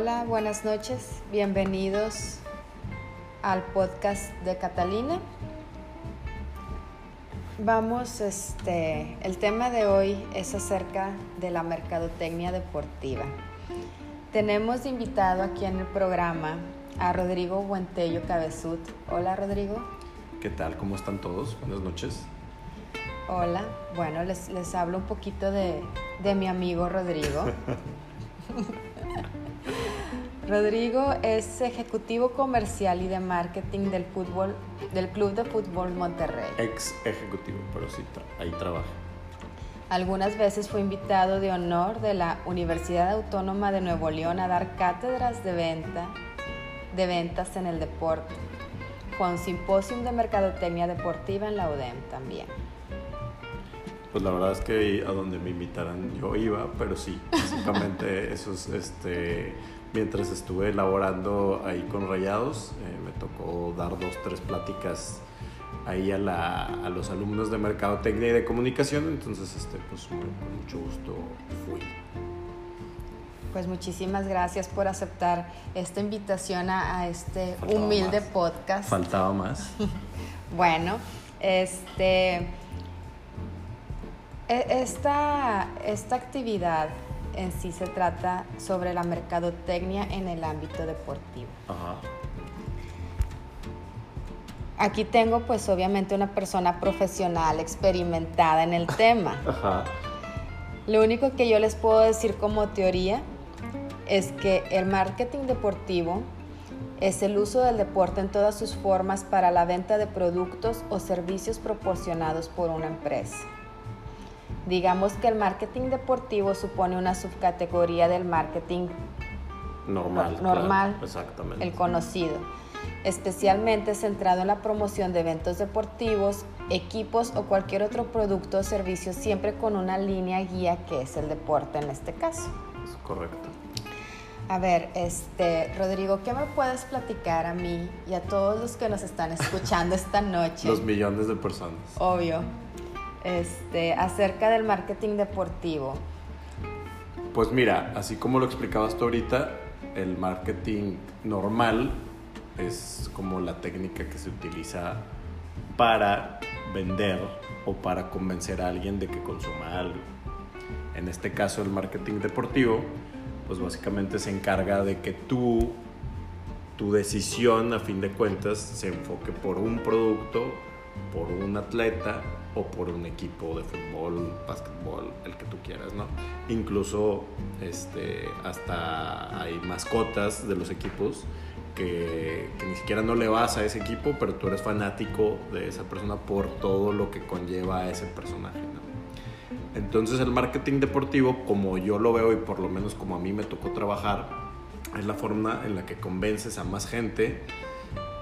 Hola, buenas noches, bienvenidos al podcast de Catalina. Vamos, este, el tema de hoy es acerca de la mercadotecnia deportiva. Tenemos invitado aquí en el programa a Rodrigo Buentello Cabezut. Hola, Rodrigo. ¿Qué tal? ¿Cómo están todos? Buenas noches. Hola, bueno, les, les hablo un poquito de, de mi amigo Rodrigo. Rodrigo es ejecutivo comercial y de marketing del fútbol del Club de Fútbol Monterrey. Ex ejecutivo, pero sí, ahí trabaja. Algunas veces fue invitado de honor de la Universidad Autónoma de Nuevo León a dar cátedras de venta de ventas en el deporte. Fue un simposio de mercadotecnia deportiva en la UDEM también. Pues la verdad es que a donde me invitaran yo iba, pero sí, básicamente eso es este mientras estuve elaborando ahí con Rayados, eh, me tocó dar dos, tres pláticas ahí a, la, a, los alumnos de Mercadotecnia y de Comunicación, entonces este, pues con mucho gusto fui. Pues muchísimas gracias por aceptar esta invitación a, a este Faltaba humilde más. podcast. Faltaba más. bueno, este, e, esta, esta actividad en sí se trata sobre la mercadotecnia en el ámbito deportivo. Ajá. Aquí tengo pues obviamente una persona profesional, experimentada en el tema. Ajá. Lo único que yo les puedo decir como teoría es que el marketing deportivo es el uso del deporte en todas sus formas para la venta de productos o servicios proporcionados por una empresa. Digamos que el marketing deportivo supone una subcategoría del marketing normal, normal claro, exactamente. el conocido, especialmente centrado en la promoción de eventos deportivos, equipos o cualquier otro producto o servicio, siempre con una línea guía que es el deporte en este caso. Es correcto. A ver, este, Rodrigo, ¿qué me puedes platicar a mí y a todos los que nos están escuchando esta noche? Los millones de personas. Obvio este, acerca del marketing deportivo? Pues mira, así como lo explicabas tú ahorita, el marketing normal es como la técnica que se utiliza para vender o para convencer a alguien de que consuma algo. En este caso, el marketing deportivo, pues básicamente se encarga de que tú, tu decisión a fin de cuentas, se enfoque por un producto, por un atleta o por un equipo de fútbol, básquetbol, el que tú quieras, ¿no? Incluso este, hasta hay mascotas de los equipos que, que, ni siquiera no le vas a ese equipo, pero tú eres fanático de esa persona por todo lo que conlleva a ese personaje, ¿no? Entonces el marketing deportivo, como yo lo veo y por lo menos como a mí me tocó trabajar, es la forma en la que convences a más gente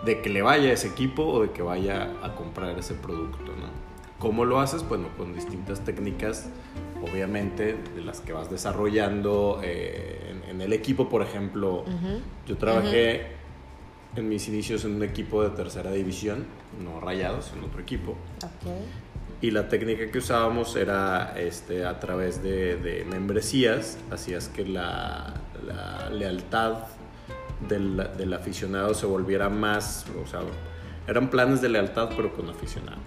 de que le vaya a ese equipo o de que vaya a comprar ese producto, ¿no? ¿Cómo lo haces? Bueno, con distintas técnicas, obviamente, de las que vas desarrollando eh, en, en, el equipo, por ejemplo. Uh -huh. Yo trabajé uh -huh. en mis inicios en un equipo de tercera división, no rayados, en otro equipo. Okay. Y la técnica que usábamos era este, a través de, de membresías, hacías que la, la lealtad del, del, aficionado se volviera más, o sea, eran planes de lealtad pero con aficionados.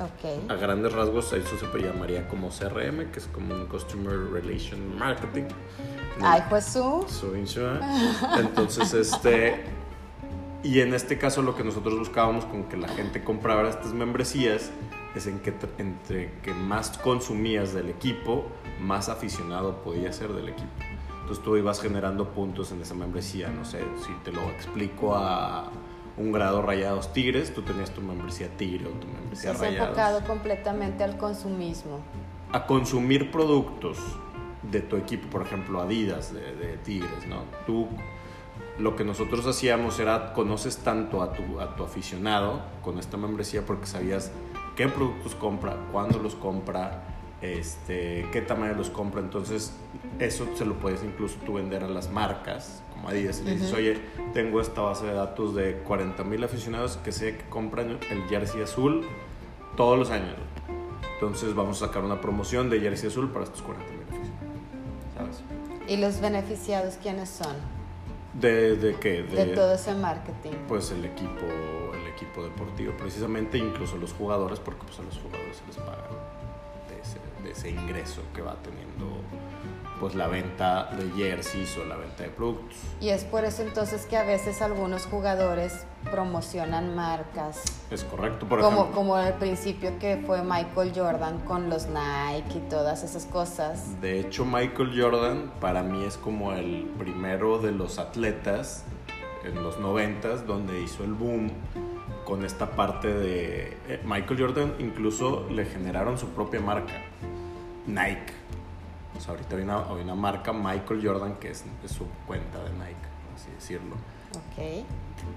Okay. A grandes rasgos eso se llamaría como CRM, que es como un Customer Relation Marketing. Ay, pues su. Entonces, este, y en este caso lo que nosotros buscábamos con que la gente comprara estas membresías es en que entre que más consumías del equipo, más aficionado podías ser del equipo. Entonces tú ibas generando puntos en esa membresía, no sé, si te lo explico a un grado rayados tigres, tú tenías tu membresía tigre o tu membresía es rayados. enfocado completamente al consumismo. A consumir productos de tu equipo, por ejemplo Adidas de, de tigres, ¿no? Tú lo que nosotros hacíamos era conoces tanto a tu, a tu aficionado con esta membresía porque sabías qué productos compra, cuándo los compra, este, qué tamaño los compra. Entonces, eso se lo puedes incluso tú vender a las marcas, como Adidas. Y le dices, oye, tengo esta base de datos de 40 mil aficionados que sé que compran el jersey azul todos los años. Entonces, vamos a sacar una promoción de jersey azul para estos 40 mil aficionados. ¿Sabes? ¿Y los beneficiados quiénes son? ¿De, de qué? De, todo ese marketing. Pues el equipo, el equipo deportivo, precisamente, incluso los jugadores, porque pues a los jugadores se les paga de ese, de ese ingreso que va teniendo pues la venta de jerseys o la venta de productos. Y es por eso entonces que a veces algunos jugadores promocionan marcas. Es correcto, por como, ejemplo. Como al principio que fue Michael Jordan con los Nike y todas esas cosas. De hecho, Michael Jordan para mí es como el primero de los atletas en los noventas donde hizo el boom con esta parte de... Eh, Michael Jordan incluso le generaron su propia marca, Nike ahorita hay una, hay una marca, Michael Jordan, que es, su cuenta de Nike, así decirlo. Ok.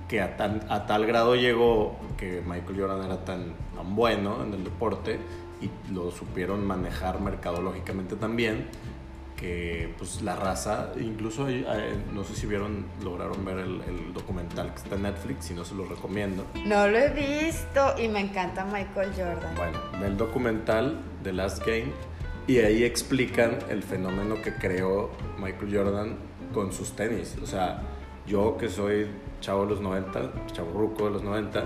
Que a, a tal grado llegó que Michael Jordan era tan, tan bueno en el deporte y lo supieron manejar mercadológicamente también que pues la raza, incluso no sé si vieron, lograron ver el, el, documental que está en Netflix, si no se lo recomiendo. No lo he visto y me encanta Michael Jordan. Bueno, el documental The Last Game y ahí explican el fenómeno que creó Michael Jordan con sus tenis. O sea, yo que soy chavo de los 90, chavo ruco de los 90,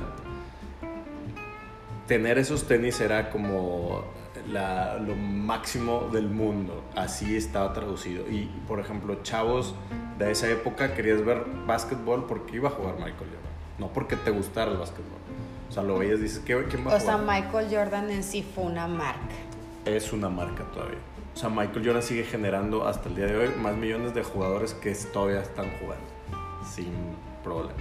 tener esos tenis era como lo máximo del mundo. Así estaba traducido. Y, por ejemplo, chavos de esa época querías ver básquetbol porque iba a jugar Michael Jordan. No porque te gustara el básquetbol. O sea, lo veías y dices, ¿quién va a jugar? O sea, Michael Jordan en sí fue una marca es una marca todavía. O sea, Michael Jordan sigue generando hasta el día de hoy más millones de jugadores que todavía están jugando sin problemas.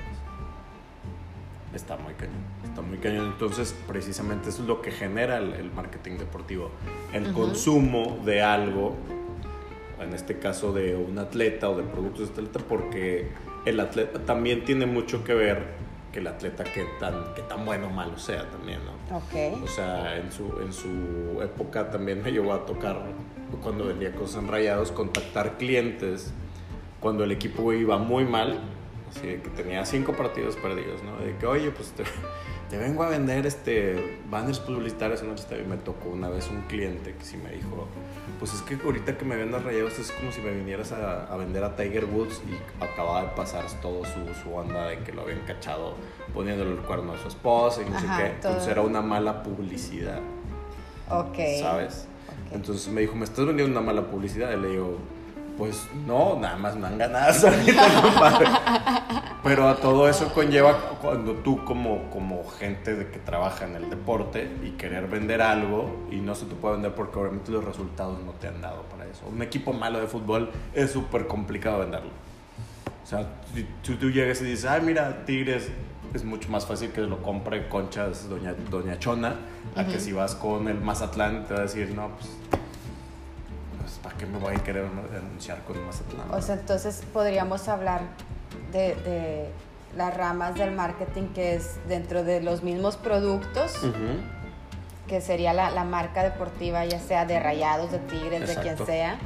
Está muy cañón, está muy cañón. Entonces, precisamente eso es lo que genera el, marketing deportivo. El consumo de algo, en este caso de un atleta o de productos de atleta, porque el atleta también tiene mucho que ver el atleta que tan, que tan bueno o malo sea también, ¿no? Ok. O sea, en su, en su época también me llevó a tocar, cuando vendía cosas en rayados, contactar clientes cuando el equipo iba muy mal, así que tenía cinco partidos perdidos, ¿no? De que, oye, pues te, te vengo a vender este banners publicitarios en el me tocó una vez un cliente que sí me dijo, pues es que ahorita que me vendas rayados es como si me vinieras a, vender a Tiger Woods y acababa de pasar todo su, su onda de que lo habían cachado poniéndole el cuerno a su esposa y no sé qué. Entonces era una mala publicidad. Ok. ¿Sabes? Entonces me dijo, ¿me estás vendiendo una mala publicidad? Y le digo, pues no, nada más no han ganado Pero a todo eso conlleva cuando tú como, como gente de que trabaja en el deporte y querer vender algo y no se te puede vender porque obviamente los resultados no te han dado para eso. Un equipo malo de fútbol es súper complicado venderlo. O sea, si tú, llegas y dices, ay, mira, Tigres es mucho más fácil que lo compre Conchas Doña, Doña Chona, a que si vas con el Mazatlán te va a decir, no, pues ¿para qué me voy a querer anunciar con Mazatlán? O sea, entonces podríamos hablar de, las ramas del marketing que es dentro de los mismos productos, que sería la, marca deportiva, ya sea de rayados, de tigres, de quien sea.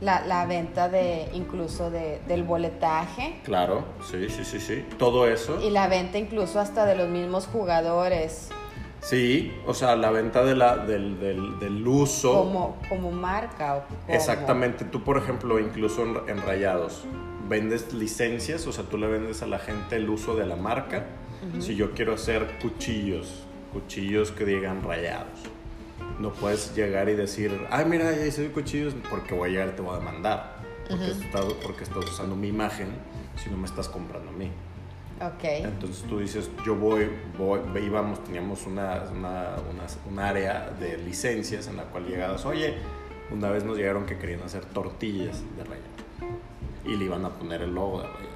La, venta de incluso de, del boletaje. Claro, sí, sí, sí, sí. Todo eso. Y la venta incluso hasta de los mismos jugadores. Sí, o sea, la venta de la, del, del, uso. Como, como marca. O Exactamente. Tú, por ejemplo, incluso en, Rayados, vendes licencias, o sea, tú le vendes a la gente el uso de la marca. Si yo quiero hacer cuchillos, cuchillos que digan rayados. No puedes llegar y decir, ay, mira, ya hice cuchillos, porque voy a llegar y te voy a demandar. Porque, estás, porque estás usando mi imagen si no me estás comprando a mí. Okay. Entonces tú dices, yo voy, voy íbamos, teníamos una, una, un área de licencias en la cual llegabas, oye, una vez nos llegaron que querían hacer tortillas de rayados y le iban a poner el logo de rayados.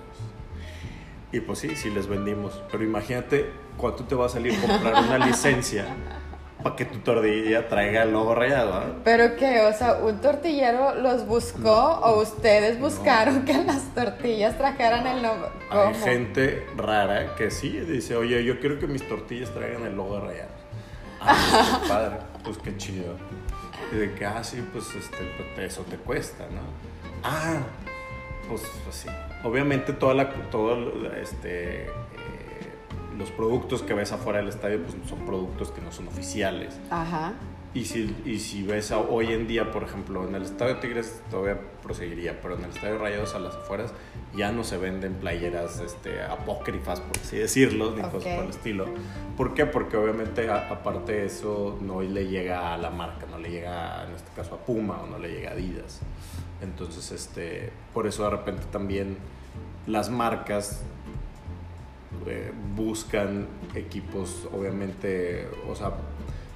Y pues sí, sí les vendimos. Pero imagínate cuánto te va a salir comprar una licencia para que tu tortilla traiga el logo rayado. ¿eh? Pero que, o sea, un tortillero los buscó o ustedes buscaron que las tortillas trajeran el logo. Hay gente rara que sí dice, oye, yo quiero que mis tortillas traigan el logo rayado. Ah, qué padre, pues qué chido. Y de que, ah, sí, pues este, pues, eso te cuesta, ¿no? Ah, pues, pues sí. Obviamente toda la, todo este, los productos que ves afuera del estadio pues son productos que no son oficiales. Ajá. Y si, y si ves a- hoy en día, por ejemplo, en el Estadio Tigres todavía proseguiría, pero en el Estadio Rayados a las afueras ya no se venden playeras este, apócrifas, por así decirlo, ni cosas por el estilo. ¿Por qué? Porque obviamente a- aparte de eso no le llega a la marca, no le llega en este caso a Puma o no le llega a Adidas. Entonces, este, por eso de repente también las marcas eh, buscan equipos, obviamente, o sea,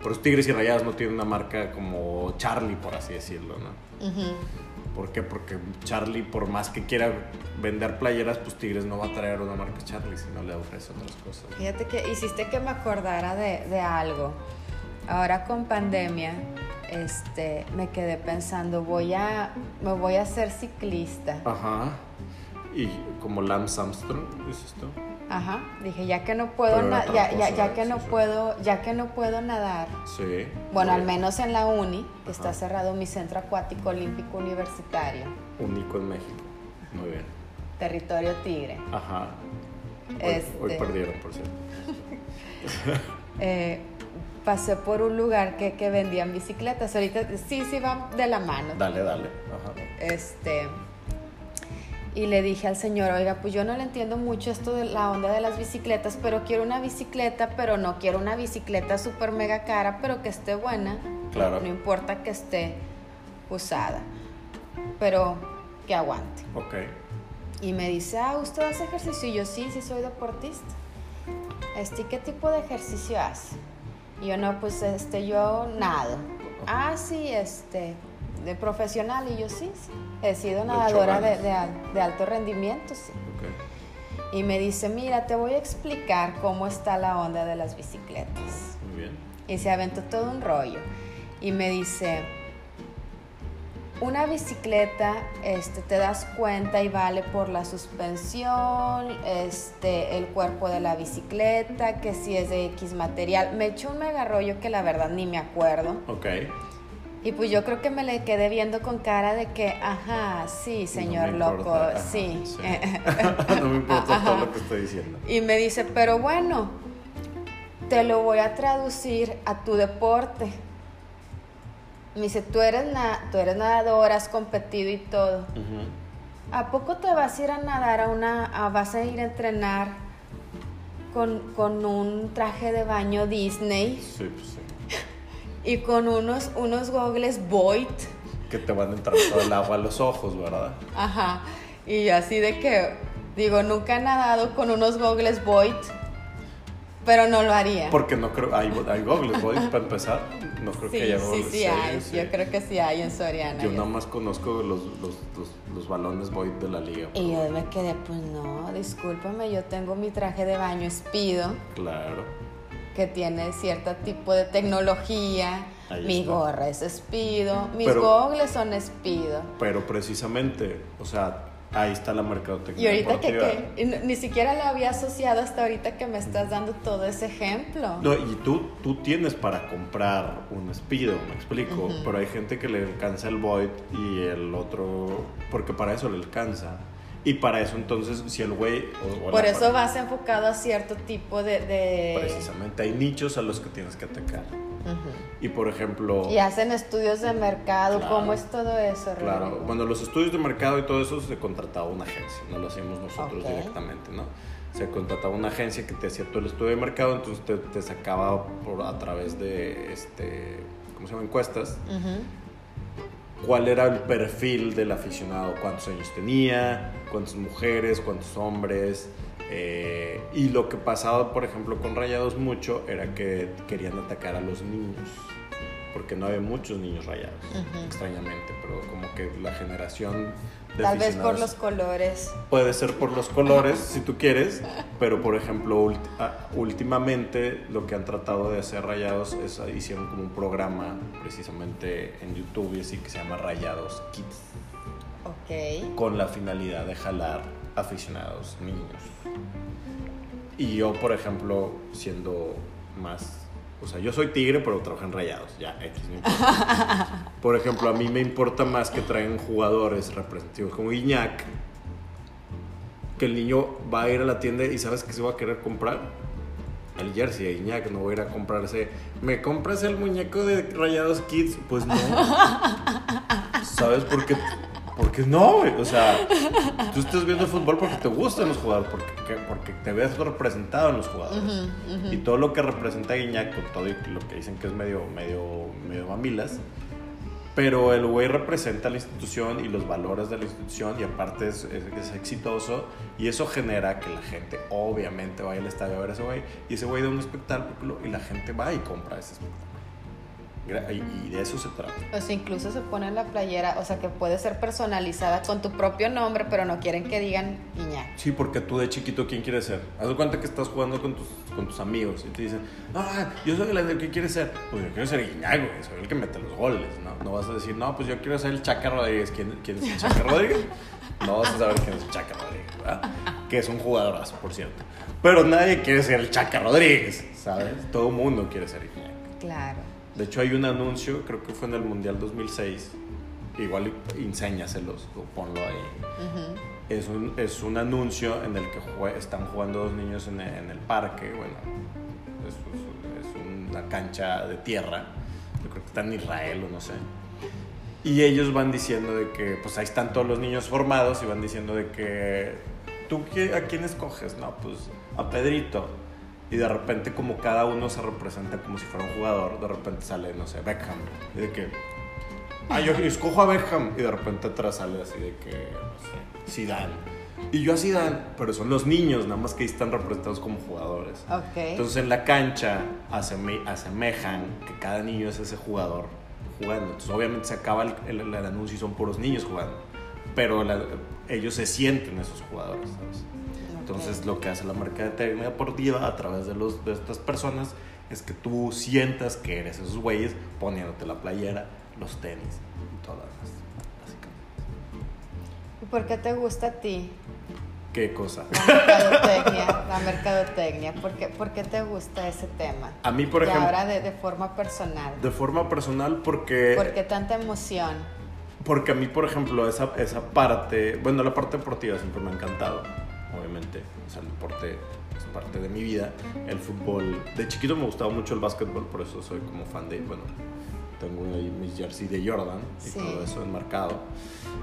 por los Tigres y Rayados no tienen una marca como Charlie, por así decirlo, ¿no? Ujú. ¿Por qué? Porque Charlie, por más que quiera vender playeras, pues Tigres no va a traer una marca Charlie si no le ofrece otras cosas. Fíjate que hiciste que me acordara de, de algo. Ahora con pandemia, este, me quedé pensando, voy a, me voy a ser ciclista. Ajá. Y como Lance Armstrong, dices tú. Ajá. Dije, ya que no puedo, na- ya, ya, ya que sí, no sí. puedo, ya que no puedo nadar. Sí. Bueno, al menos en la uni, que Ajá. está cerrado mi centro acuático olímpico universitario, Único en México. Muy bien. territorio tigre. Ajá. Hoy, hoy Este- perdieron, por cierto. Eh, pasé por un lugar que, que vendían bicicletas. Ahorita sí, sí van de la mano. Dale, dale. Ajá. Este. Y le dije al señor, oiga, pues yo no le entiendo mucho esto de la onda de las bicicletas, pero quiero una bicicleta, pero no quiero una bicicleta súper mega cara, pero que esté buena. Claro. No importa que esté usada, pero que aguante. Ok. Y me dice, ah, ¿usted hace ejercicio? Y yo, sí, sí soy deportista. Este, ¿y ¿qué tipo de ejercicio hace? Y yo, no, pues este, yo nado. Ah, sí, este, de profesional. Y yo, sí, sí. He sido nadadora de, alto rendimiento, sí. Ok. Y me dice, mira, te voy a explicar cómo está la onda de las bicicletas. Muy bien. Y se aventó todo un rollo. Y me dice, una bicicleta, este, te das cuenta y vale por la suspensión, este, el cuerpo de la bicicleta, que si es de X material. Me echó un mega rollo que la verdad ni me acuerdo. Ok. Y pues yo creo que me le quedé viendo con cara de que, ajá, sí, señor No loco. Ajá, sí. no me importa Ajá. todo lo que estoy diciendo. Y me dice, pero bueno, te lo voy a traducir a tu deporte. Me dice, tú eres, na- tú eres nadadora, has competido y todo. ¿A poco te vas a ir a nadar a una, a- vas a ir a entrenar con, con un traje de baño Disney Sí, pues. Y con unos, unos gogles Void? Que te van a entrar todo el agua a los ojos, ¿verdad? Ajá. Y así de que, digo, nunca he nadado con unos gogles Void, pero no lo haría. Porque no creo. Hay, hay goggles, voy para empezar. No creo Sí, que haya sí, goggles. sí hay. Yo creo que sí hay en Soriana. Yo nada más conozco los, los, los, los balones Void de la liga. Y yo me quedé, pues no, discúlpame, yo tengo mi traje de baño Speedo, Claro. Que tiene cierto tipo de tecnología. Mi gorra es Speedo, mis Pero- gogles son Speedo. Pero precisamente, o sea, ahí está la mercadotecnia. Y ahorita que, que- ni siquiera lo había asociado hasta ahorita que me estás dando todo ese ejemplo. No, y tú, tú tienes para comprar un Speedo, me explico. Pero hay gente que le alcanza el Void y el otro. Porque para eso le alcanza. Y para eso, entonces, si el güey. o- o Por eso vas enfocado a cierto tipo de... de- Precisamente, hay nichos a los que tienes que atacar. Y por ejemplo. Y hacen estudios de mercado, Claro. ¿cómo es todo eso, Claro, Rodrigo? bueno, los estudios de mercado y todo eso se contrataba una agencia, no lo hacíamos nosotros directamente, ¿no? Se contrataba una agencia que te hacía todo el estudio de mercado, entonces te, te sacaba por, a través de, este, ¿cómo se llama? Encuestas, Ujú. Cuál era el perfil del aficionado, cuántos años tenía, cuántas mujeres, cuántos hombres. eh, y lo que pasaba, por ejemplo, con Rayados mucho era que querían atacar a los niños, porque no había muchos niños rayados, extrañamente, pero como que la generación de Tal vez por los colores. Puede ser por los colores, si tú quieres, pero por ejemplo, últimamente lo que han tratado de hacer Rayados es, ah, hicieron como un programa precisamente en YouTube y así que se llama Rayados Kids, Ok. con la finalidad de jalar aficionados niños. Y yo, por ejemplo, siendo más... O sea, yo soy tigre, pero trabajo en rayados. Ya, X, no importa. Por ejemplo, a mí me importa más que traigan jugadores representativos como Iñak, que el niño va a ir a la tienda y ¿sabes qué se va a querer comprar? el jersey de Iñak, no voy a ir a comprarse. ¿Me compras el muñeco de Rayados Kids? Pues no. ¿Sabes por qué? Porque no, güey. O sea, tú estás viendo fútbol porque te gustan los jugadores, porque, porque te ves representado en los jugadores. Y todo lo que representa a Guiñac, con todo lo que dicen que es medio, medio, medio mamilas, pero el güey representa la institución y los valores de la institución y aparte es, es, exitoso y eso genera que la gente obviamente vaya al estadio a ver a ese güey y ese güey da un espectáculo y la gente va y compra ese espectáculo. Y de eso se trata. O sea, incluso se pone en la playera, o sea, que puede ser personalizada con tu propio nombre, pero no quieren que digan Iñak. Sí, porque tú de chiquito, ¿quién quieres ser? Haz de cuenta que estás jugando con tus, con tus amigos y te dicen, ah, yo soy el que quieres ser. Pues yo quiero ser Iñak, güey, soy el que mete los goles, ¿no? No vas a decir, no, pues yo quiero ser el Chaca Rodríguez. ¿Quién, quién es el Chaca Rodríguez? No vas a saber quién es el Chaca Rodríguez, ¿verdad? Que es un jugadorazo, por cierto. Pero nadie quiere ser el Chaca Rodríguez, ¿sabes? Todo el mundo quiere ser Iñak. Claro. De hecho, hay un anuncio, creo que fue en el Mundial 2006. Igual enséñaselos o ponlo ahí. es, un, es un anuncio en el que están jugando dos niños en el, parque. Bueno, es, es, una cancha de tierra. Yo creo que está en Israel o no sé. Y ellos van diciendo de que, pues ahí están todos los niños formados y van diciendo de que, ¿tú a quién escoges? No, pues a Pedrito y de repente como cada uno se representa como si fuera un jugador, de repente sale, no sé, Beckham, y de que, ah, yo escojo a Beckham, y de repente atrás sale así de que, no sé, Zidane. Y yo a Zidane, pero son los niños, nada más que ahí están representados como jugadores. Okay. Entonces en la cancha asemejan que cada niño es ese jugador jugando. Entonces obviamente se acaba el, el, anuncio y son puros niños jugando, pero ellos se sienten esos jugadores, ¿sabes? Entonces lo que hace la mercadotecnia deportiva a través de, los, de estas personas es que tú sientas que eres esos güeyes poniéndote la playera, los tenis y todo lo demás, básicamente. ¿Y por qué te gusta a ti? ¿Qué cosa? La mercadotecnia. la mercadotecnia. ¿Por qué, ¿Por qué, te gusta ese tema? A mí, por ejemplo... Y ahora de, de forma personal. De forma personal porque... ¿Por qué tanta emoción? Porque a mí, por ejemplo, esa, esa parte... Bueno, la parte deportiva siempre me ha encantado obviamente. O sea, el deporte es parte de mi vida. El fútbol, de chiquito me gustaba mucho el básquetbol, por eso soy como fan de, bueno, tengo ahí mis jersey de Jordan y todo eso enmarcado.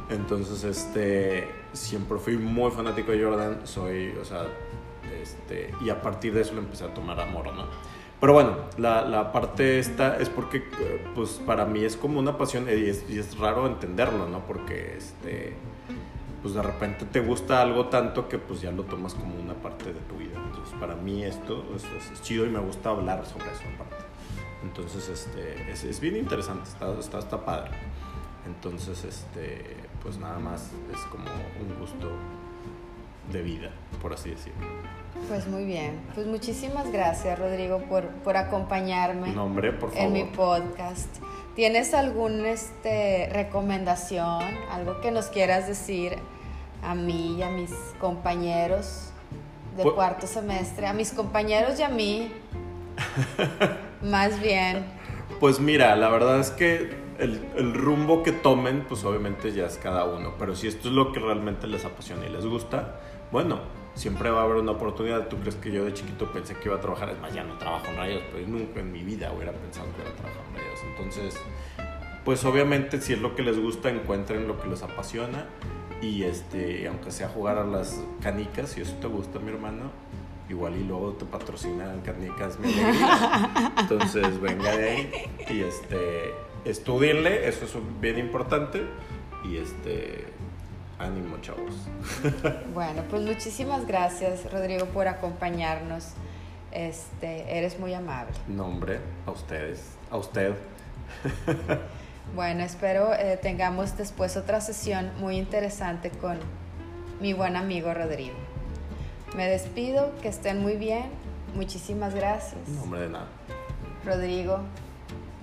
Entonces, este, siempre fui muy fanático de Jordan, soy, o sea, este, y a partir de eso le empecé a tomar amor, ¿no? Pero bueno, la, la, parte esta es porque, pues para mí es como una pasión y es, y es raro entenderlo, ¿no? Porque, este, pues de repente te gusta algo tanto que pues ya lo tomas como una parte de tu vida. Entonces para mí esto es, chido y me gusta hablar sobre eso aparte. Entonces este, es, es bien interesante, está, está, está, padre. Entonces este, pues nada más es como un gusto de vida, por así decirlo. Pues muy bien, pues muchísimas gracias Rodrigo por, por acompañarme Nombre, por en mi podcast. ¿Tienes alguna este, recomendación, algo que nos quieras decir a mí y a mis compañeros de pues cuarto semestre, a mis compañeros y a mí, más bien. Pues mira, la verdad es que el, el, rumbo que tomen, pues obviamente ya es cada uno, pero si esto es lo que realmente les apasiona y les gusta, bueno, siempre va a haber una oportunidad. ¿Tú crees que yo de chiquito pensé que iba a trabajar? Es más, ya no trabajo en rayos, pero nunca en mi vida hubiera pensado que iba a trabajar en rayos. Entonces, pues obviamente si es lo que les gusta, encuentren lo que les apasiona y este, aunque sea jugar a las canicas, si eso te gusta, mi hermano, igual y luego te patrocinan canicas mi Entonces, venga de ahí y este, estudienle, eso es bien importante y este ánimo, chavos. Bueno, pues muchísimas gracias, Rodrigo, por acompañarnos. Este, eres muy amable. Nombre a ustedes, a usted. Bueno, espero eh, tengamos después otra sesión muy interesante con mi buen amigo Rodrigo. Me despido, que estén muy bien. Muchísimas gracias. Nombre de nada. Rodrigo.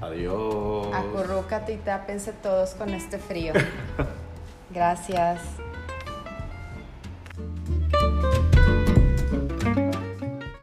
Adiós. Acurrúcate y tápense todos con este frío. Gracias.